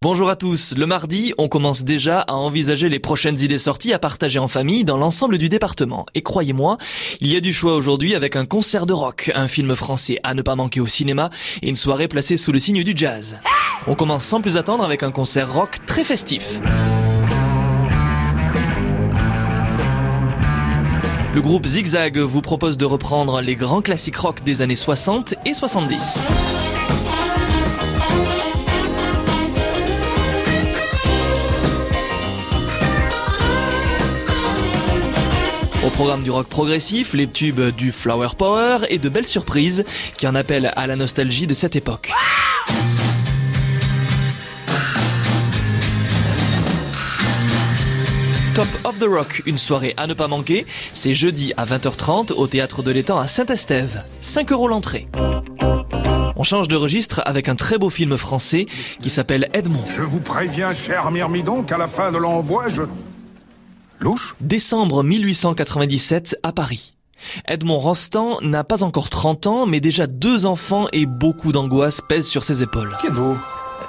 Bonjour à tous. Le mardi, on commence déjà à envisager les prochaines idées sorties à partager en famille dans l'ensemble du département. Et croyez-moi, il y a du choix aujourd'hui avec un concert de rock, un film français à ne pas manquer au cinéma et une soirée placée sous le signe du jazz. On commence sans plus attendre avec un concert rock très festif. Le groupe Zigzag vous propose de reprendre les grands classiques rock des années 60 et 70. Programme du rock progressif, les tubes du Flower Power et de belles surprises qui en appellent à la nostalgie de cette époque. Top of the Rock, une soirée à ne pas manquer, c'est jeudi à 20h30 au théâtre de l'étang à Saint-Estève. 5 euros l'entrée. On change de registre avec un très beau film français qui s'appelle Edmond. Je vous préviens, cher Myrmidon, qu'à la fin de l'envoi, je... Louche Décembre 1897 à Paris. Edmond Rostand n'a pas encore 30 ans, mais déjà deux enfants et beaucoup d'angoisse pèsent sur ses épaules. Qui êtes-vous?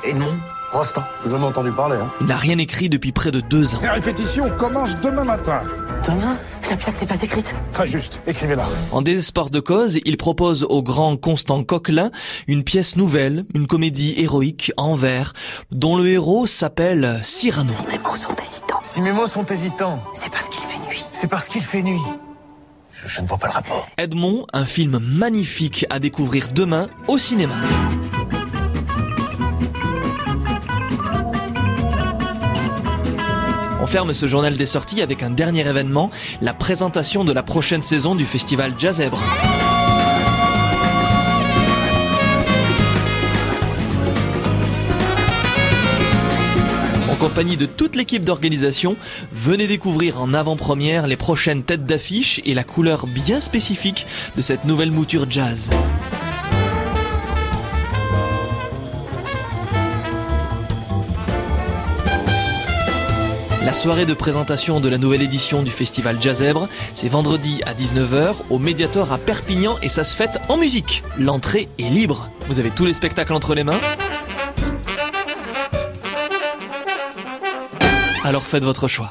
Edmond Rostand. Vous avez entendu parler, hein? Il n'a rien écrit depuis près de deux ans. Les répétitions commencent demain matin. Demain? La pièce n'est pas écrite. Très juste, écrivez-la. En désespoir de cause, il propose au grand Constant Coquelin une pièce nouvelle, une comédie héroïque en vers, dont le héros s'appelle Cyrano. Si mes mots sont hésitants, Si mes mots sont hésitants, c'est parce qu'il fait nuit. c'est parce qu'il fait nuit. Je, je ne vois pas le rapport. Edmond, un film magnifique à découvrir demain au cinéma. On ferme ce journal des sorties avec un dernier événement, la présentation de la prochaine saison du festival Jazzèbre. En compagnie de toute l'équipe d'organisation, venez découvrir en avant-première les prochaines têtes d'affiche et la couleur bien spécifique de cette nouvelle mouture jazz. La soirée de présentation de la nouvelle édition du festival Jazzèbre, c'est vendredi à 19h au Mediator à Perpignan et ça se fête en musique. L'entrée est libre. Vous avez tous les spectacles entre les mains. Alors faites votre choix.